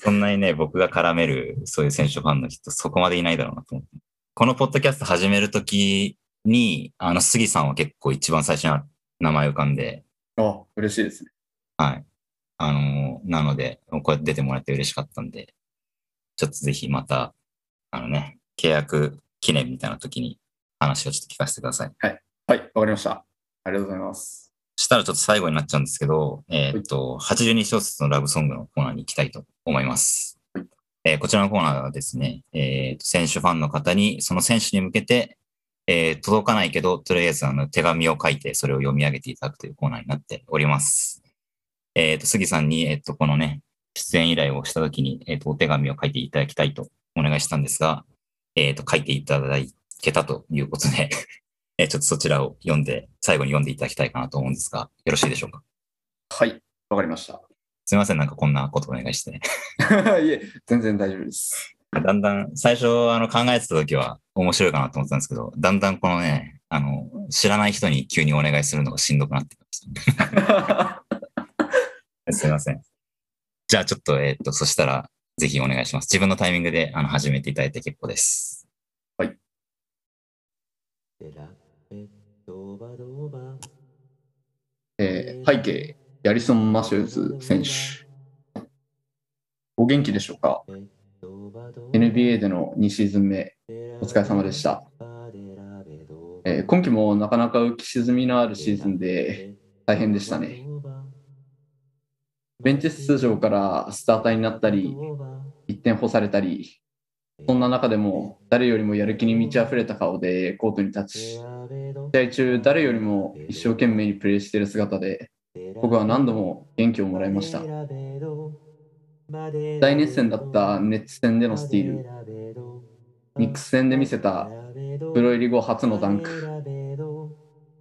B: そんなにね、僕が絡める、そういう選手ファンの人、そこまでいないだろうなと思って。このポッドキャスト始めるときに、あの、杉さんは結構一番最初に名前浮かんで、
C: あ、嬉しいですね。
B: はい。あの、なので、こうやって出てもらって嬉しかったんで、ちょっとぜひまた、あのね、契約記念みたいな時に話をちょっと聞かせてください。
C: はい、わかりました。ありがとうございます。
B: したらちょっと最後になっちゃうんですけど、えーっと、82小節のラブソングのコーナーに行きたいと思います。えーこちらのコーナーはですね、えーっと選手ファンの方に、その選手に向けて、えー届かないけど、とりあえずあの手紙を書いて、それを読み上げていただくというコーナーになっております。えーっと、杉さんに、えーっと、このね、出演依頼をしたときに、えーっと、お手紙を書いていただきたいとお願いしたんですが、えーっと、書いていただけたということで、えーちょっとそちらを読んで、最後に読んでいただきたいかなと思うんですが、よろしいでしょうか？
C: はい、わかりました。
B: すみません、なんかこんなことお願いして。
C: いえ、全然大丈夫です。
B: だんだん、最初あの考えてた時は面白いかなと思ってたんですけど、だんだんこのね、あの、知らない人に急にお願いするのがしんどくなってきました。すみません。じゃあちょっと、えっ、と、そしたら、ぜひお願いします。自分のタイミングであの始めていただいて結構です。
C: えー背景、ヤリソン・マシューズ選手。お元気でしょうか ?NBA での2シーズン目、お疲れ様でした。えー今季もなかなか浮き沈みのあるシーズンで大変でしたね。ベンチ出場からスターターになったり、1点干されたり、そんな中でも誰よりもやる気に満ち溢れた顔でコートに立ち、試合中誰よりも一生懸命にプレーしている姿で、僕は何度も元気をもらいました。大熱戦だったネッツ戦でのスティール、ニックス戦で見せたプロ入り後初のダンク、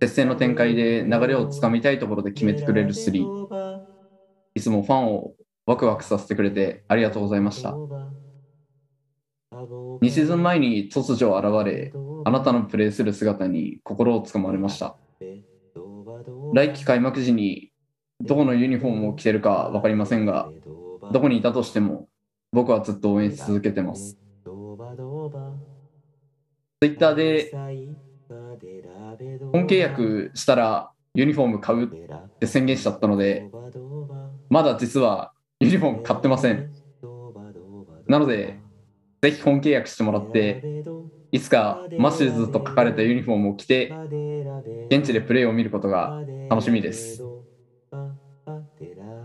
C: 接戦の展開で流れをつかみたいところで決めてくれるスリー、いつもファンをワクワクさせてくれてありがとうございました。2シーズン前に突如現れ、あなたのプレーする姿に心をつかまれました。来季開幕時にどこのユニフォームを着てるか分かりませんが、どこにいたとしても僕はずっと応援し続けてます。ツイッターで本契約したらユニフォーム買うって宣言しちゃったので、まだ実はユニフォーム買ってません。なので、ぜひ本契約してもらって、いつかマシューズと書かれたユニフォームを着て、現地でプレーを見ることが楽しみです。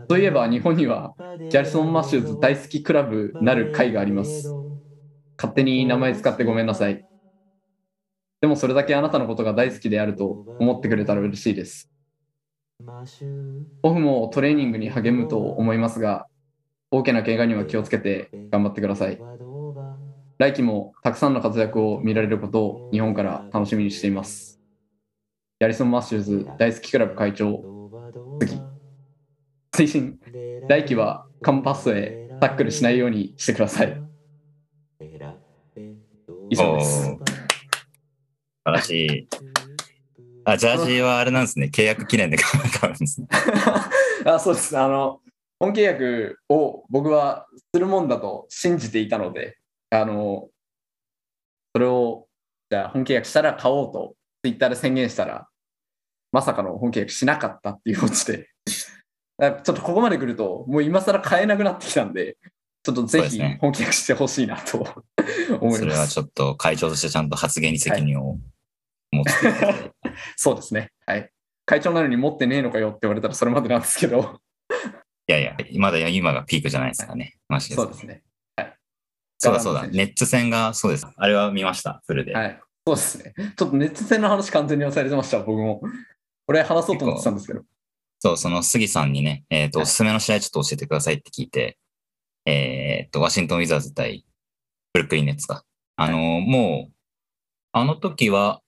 C: そういえば日本にはギャリソン・マシューズ大好きクラブなる会があります。勝手に名前使ってごめんなさい。でもそれだけあなたのことが大好きであると思ってくれたら嬉しいです。オフもトレーニングに励むと思いますが、大きな怪我には気をつけて頑張ってください。来季もたくさんの活躍を見られることを日本から楽しみにしています。ギャリソン・マッシューズ大好きクラブ会長、次。推進、来季はカンパスへタックルしないようにしてください。以上です。
B: 素晴らしい。あ、ジャージはあれなんですね。契約記念で買うんですね。
C: あそうです。あの、本契約を僕はするもんだと信じていたので、あの、それを、じゃあ本契約したら買おうと、ツイッターで宣言したら、まさかの本契約しなかったっていうオチで、ちょっとここまで来ると、もう今更買えなくなってきたんで、ちょっとぜひ本契約してほしいなと 思い
B: それ
C: ます。
B: はちょっと会長としてちゃんと発言に責任を持ってい。
C: そうですね。はい。会長なのに持ってねえのかよって言われたらそれまでなんですけど、
B: いやいや、まだ今がピークじゃないですかね。マジで。
C: そうですね。
B: そうだそうだ。ネッツ戦がそうです。あれは見ました、フルで。
C: はい。そうですね。ちょっとネット戦の話完全に忘れてました、僕も。これ話そうと思ってたんですけど。
B: そう、その杉さんにね、えっ、と、
C: はい
B: おすすめの試合ちょっと教えてくださいって聞いて、えっ、と、ワシントン・ウィザーズ対ブルックリン・ネッツか。あのーもう、あの時は、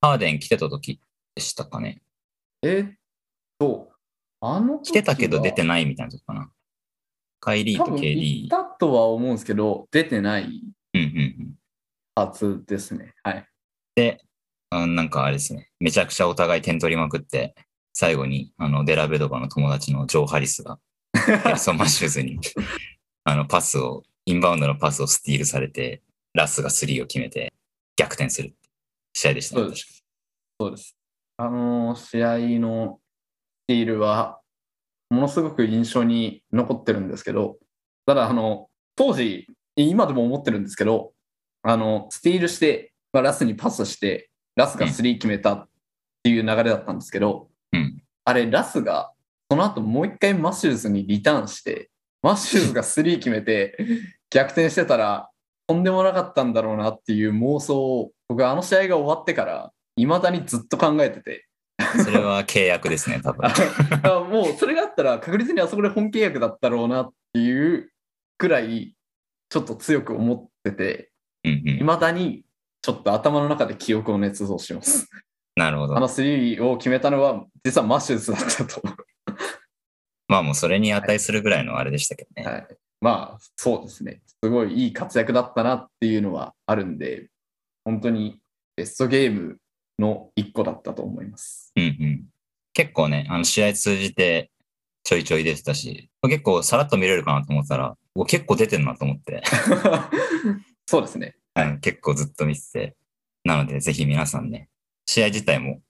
B: ハーデン来てた時でしたかね。
C: えっと、あの時
B: 来てたけど出て
C: ない。
B: みたいな時かな。カイリーと KD
C: い。たとは思うんですけど、出てない
B: うんうんうん。
C: はずですね。はい。
B: で、あなんかあれですね、めちゃくちゃお互い点取りまくって、最後に、あの、デラベドバの友達のジョー・ハリスが、ギャリソン・マッシューズに、あの、パスを、インバウンドのパスをスティールされて、ラスがスリーを決めて、逆転する試合でしたね。
C: そうです。そうです。あの試合のスティールは、ものすごく印象に残ってるんですけど、ただ、あの、当時、今でも思ってるんですけど、あの、スティールして、まあ、ラスにパスして、ラスがスリー決めたっていう流れだったんですけど、
B: うん。
C: あれ、ラスが、その後もう一回マシューズにリターンして、マシューズがスリー決めて、逆転してたら、とんでもなかったんだろうなっていう妄想を、僕はあの試合が終わってから、いまだにずっと考えてて、
B: それは契約ですね、多分。
C: あもうそれがあったら確実にあそこで本契約だったろうなっていうくらいちょっと強く思ってて
B: うんうん
C: い。まだにちょっと頭の中で記憶を捏造します
B: なるほど。
C: あのスリーを決めたのは実はマッシューズだったと、
B: まあもうそれに値するぐらいのあれでしたけどね。
C: はい、まあそうですねすごいいい活躍だったなっていうのはあるんで本当にベストゲームの一個だったと思います
B: うんうん。結構ね、あの試合通じてちょいちょい出てたし、結構さらっと見れるかなと思ったら、お結構出てるなと思って。
C: そうですね
B: はい、結構ずっと見てて。なので、ぜひ皆さんね、試合自体も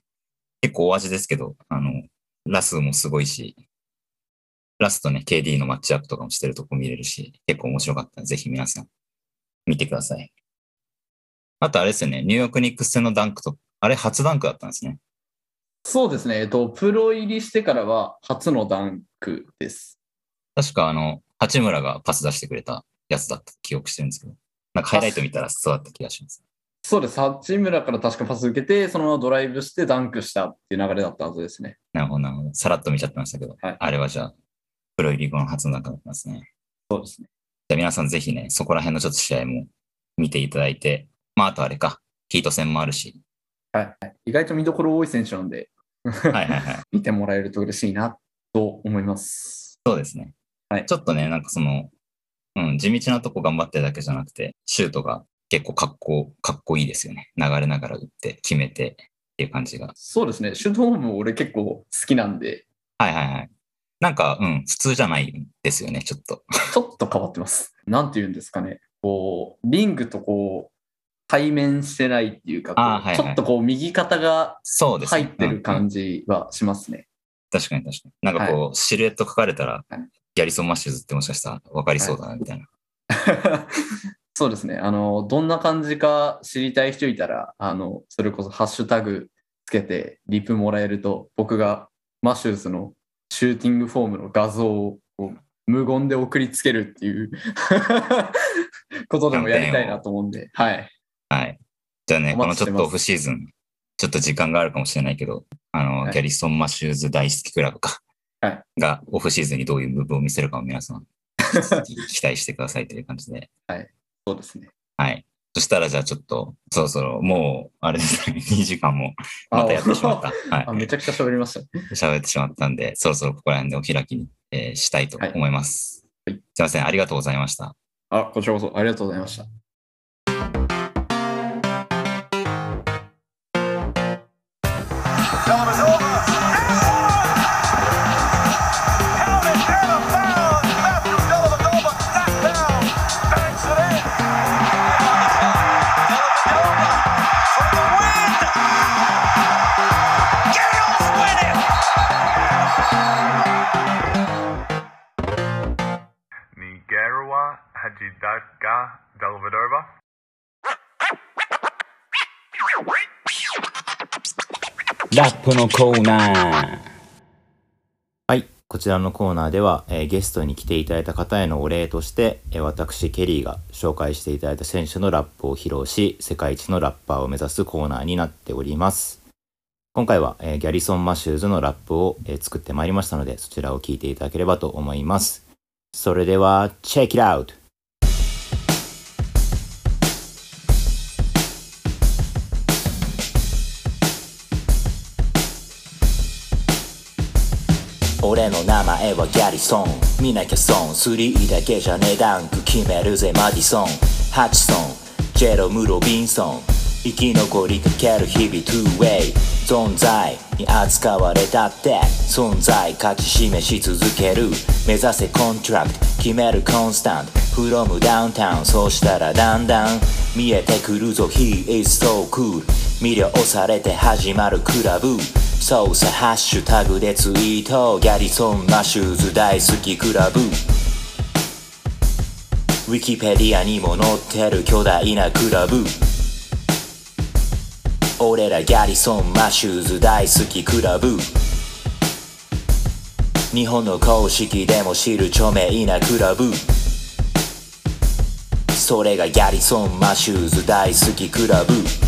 B: 結構大味ですけど、あの、ラスもすごいし、ラスとね、KD のマッチアップとかもしてるとこ見れるし、結構面白かったので、ぜひ皆さん見てください。あとあれですよね、ニューヨークニックス戦のダンクと、あれ初ダンクだったんですね。
C: そうですね、えっと、プロ入りしてからは初のダンクです。
B: 確かあの、八村がパス出してくれたやつだった記憶してるんですけど、なんかハイライト見たらそうだった気がします。
C: そうです、八村から確かパス受けて、そのままドライブしてダンクしたっていう流れだったはずですね。
B: なるほど、なるほど。さらっと見ちゃってましたけど、
C: はい
B: あれはじゃあ、プロ入り後の初のダンクだったんですね。
C: そうですね。
B: じゃあ皆さんぜひね、そこら辺のちょっと試合も見ていただいて、まああとあれか、ヒート戦もあるし、
C: 意外と見どころ多い選手なんで、
B: はいはいはい。
C: 見てもらえると嬉しいなと思います。
B: そうですね。
C: はい
B: ちょっとね、なんかその、うん、地道なとこ頑張ってるだけじゃなくて、シュートが結構かっこ、かっこいいですよね。流れながら打って、決めてっていう感じが。
C: そうですね、シュートフォーム俺結構好きなんで、
B: はいはいはい。なんか、うん、普通じゃないですよね、ちょっと。
C: ちょっと変わってます。なんて言うんですかね。こう、リングとこう、対面してないっていうか、
D: はいはい
C: ちょっとこう、右肩が。入ってる
D: うんうん
C: 感じはしますね。
D: 確かに確かに。なんかこう、シルエット書かれたら、
C: はい
D: ギャリソン・マッシューズってもしかしたら分かりそうだな、みたいな。
C: そうですね。あの、どんな感じか知りたい人いたら、あの、それこそハッシュタグつけてリプもらえると、僕がマシューズのシューティングフォームの画像を無言で送りつけるっていう ことでもやりたいなと思うんで、はい。
D: はい。じゃあね、
C: お
D: この
C: 待ち
D: ょっとオフシーズン、ちょっと時間があるかもしれないけど、あの、
C: はい
D: ギャリソン・マッシューズ大好きクラブか。
C: はい
D: が、オフシーズンにどういうムーブを見せるかを皆さん、期待してくださいという感じで。
C: そうですね。
D: はい。そしたらじゃあちょっと、そろそろ、もう、あれですね、2時間もまたやってしまった。
C: あ
D: はい。
C: めちゃくちゃ喋りましたね。
D: 喋ってしまったんで、そろそろここら辺でお開きに、えーしたいと思います。
C: はいはい
D: すいません、ありがとうございました。
C: あ、こちらこそありがとうございました。
E: 정으로서
B: ラップのコーナー。はいこちらのコーナーでは、えーゲストに来ていただいた方へのお礼として、えー私ケリーが紹介していただいた選手のラップを披露し世界一のラッパーを目指すコーナーになっております。今回は、えーギャリソン・マシューズのラップを、え作ってまいりましたのでそちらを聞いていただければと思います。それではチェック it out 俺の名前はギャリソン。見なきゃ損。3だけじゃねえダンク決めるぜマディソン。ハチソン。ジェロムロビンソン。生き残りかける日々 2way ぞんざいに扱われたって。存在価値示し続ける。目指せ contract。決めるコンスタント。from ダウンタウンそうしたらだんだん。見えてくるぞ。He is so cool 魅了されて始まるクラブ。そうさハッシュタグでツイートギャリソンマシューズ大好きクラブ。ウィキペディアにも載ってる巨大なクラブ。俺らギャリソンマシューズ大好きクラブ。日本の公式でも知る著名なクラブ。それがギャリソンマシューズ大好きクラブ。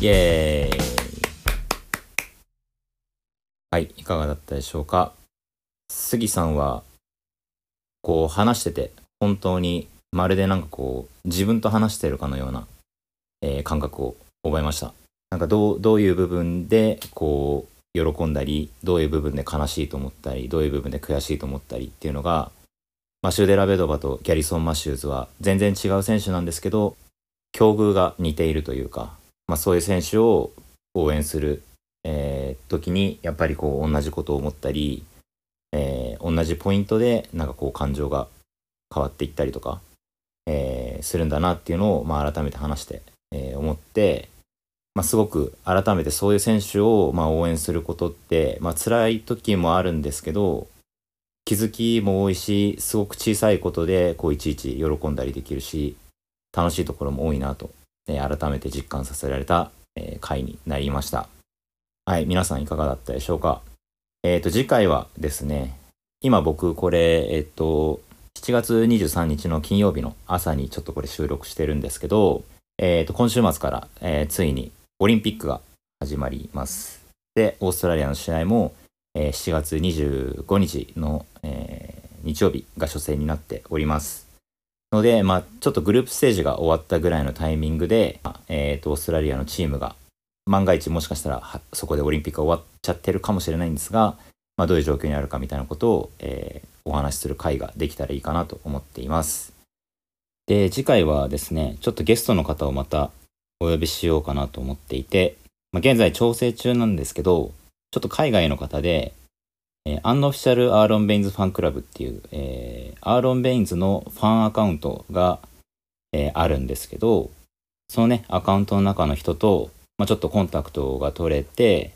B: イエーイ。はいいかがだったでしょうか？杉さんはこう話してて本当にまるでなんかこう自分と話してるかのような、えー感覚を覚えました。なんかどうどういう部分でこう喜んだりどういう部分で悲しいと思ったりどういう部分で悔しいと思ったりっていうのが、まあ、シューデラベドバとギャリソン・マシューズは全然違う選手なんですけど境遇が似ているというか、まあ、そういう選手を応援する、えー時にやっぱりこう同じことを思ったり、えー同じポイントでなんかこう感情が変わっていったりとか、えーするんだなっていうのを、まあ、改めて話して、え思って、まあ、すごく改めてそういう選手を、ま、応援することって、まあ辛い時もあるんですけど気づきも多いしすごく小さいことでこういちいち喜んだりできるし楽しいところも多いなと、えー改めて実感させられた、えー回になりました。はい皆さんいかがだったでしょうか？えっ、と次回はですね今僕これえっ、と7月23日の金曜日の朝にちょっとこれ収録してるんですけど、えっ、と今週末から、えーついにオリンピックが始まります。でオーストラリアの試合も、えー7月25日の、えー日曜日が初戦になっております。ので、まあ、ちょっとグループステージが終わったぐらいのタイミングで、あえーとオーストラリアのチームが万が一もしかしたらそこでオリンピックが終わっちゃってるかもしれないんですが、まあ、どういう状況にあるかみたいなことを、えーお話しする回ができたらいいかなと思っています。で次回はですねちょっとゲストの方をまたお呼びしようかなと思っていて、まあ、現在調整中なんですけどちょっと海外の方で、えー Unofficial Aron Baynes Fan Club っていう、えーアーロン・ベインズのファンアカウントが、えーあるんですけど、そのね、アカウントの中の人と、まあ、ちょっとコンタクトが取れて、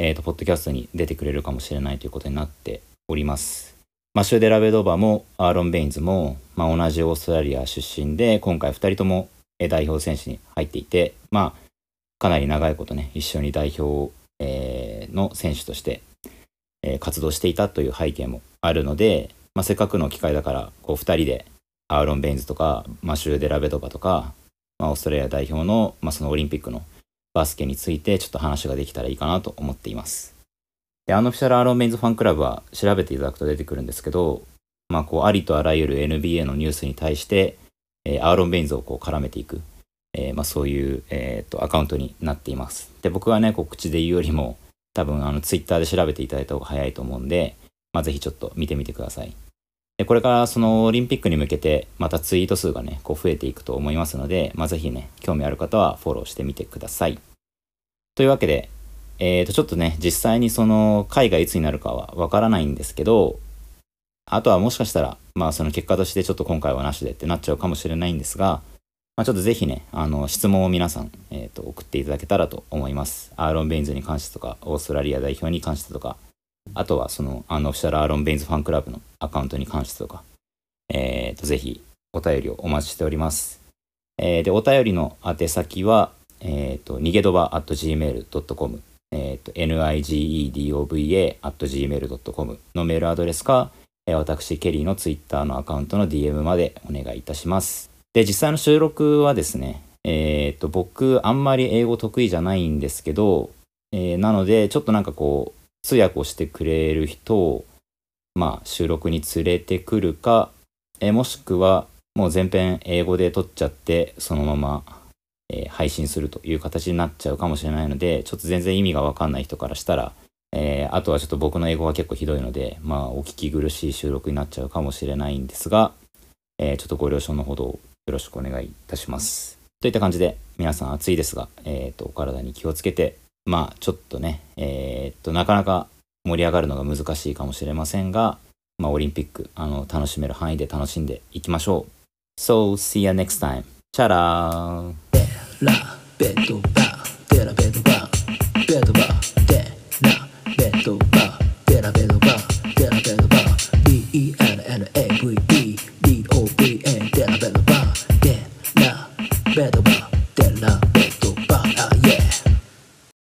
B: えっ、と、ポッドキャストに出てくれるかもしれないということになっております。マシュー・デラベドーバーもアーロン・ベインズも、まあ、同じオーストラリア出身で、今回2人とも代表選手に入っていて、まあ、かなり長いことね、一緒に代表、えーの選手として、えー活動していたという背景もあるので、まあ、せっかくの機会だから、こう2人でアーロン・ベインズとか、マシュー・デラベドーバとか、まあ、オーストラリア代表の、まあ、そのオリンピックのバスケについてちょっと話ができたらいいかなと思っています。で、 Unofficial Aron Baynes Fan Club は調べていただくと出てくるんですけど、まあ、こう、ありとあらゆる NBA のニュースに対して、えーアーロン・ベインズをこう絡めていく、えーまあ、そういう、えーとアカウントになっています。で、僕はね、こう口で言うよりも、多分、あの、ツイッターで調べていただいた方が早いと思うんで、まあ、ぜひちょっと見てみてください。で、これからそのオリンピックに向けて、またツイート数がね、こう増えていくと思いますので、まあ、ぜひね、興味ある方はフォローしてみてください。というわけで、えーと、ちょっとね、実際にその会がいつになるかはわからないんですけど、あとはもしかしたら、まあその結果としてちょっと今回はなしでってなっちゃうかもしれないんですが、まあ、ちょっとぜひね、あの、質問を皆さん、えーと、送っていただけたらと思います。アーロン・ベインズに関してとか、オーストラリア代表に関してとか、あとはその、あの、オフィシャルアーロン・ベインズファンクラブのアカウントに関してとか、えーと、ぜひお便りをお待ちしております。えーで、お便りの宛先は、えっ、と、逃げどば at gmail.com、えっ、と、nigedova at gmail.com のメールアドレスか、えー私、ケリーのツイッターのアカウントの DM までお願いいたします。で、実際の収録はですね、えっ、と、僕、あんまり英語得意じゃないんですけど、えーなので、ちょっとなんかこう、通訳をしてくれる人を、まあ、収録に連れてくるか、えもしくは、もう全編英語で撮っちゃって、そのまま、えー配信するという形になっちゃうかもしれないので、ちょっと全然意味がわかんない人からしたら、えーあとはちょっと僕の英語が結構ひどいので、まあ、お聞き苦しい収録になっちゃうかもしれないんですが、えーちょっとご了承のほどよろしくお願いいたします。といった感じで、皆さん暑いですが、えっ、と、お体に気をつけて、まあ、ちょっとね、えっと、なかなか盛り上がるのが難しいかもしれませんが、まあ、オリンピック、あの、楽しめる範囲で楽しんでいきましょう。So, see you next time. チャラー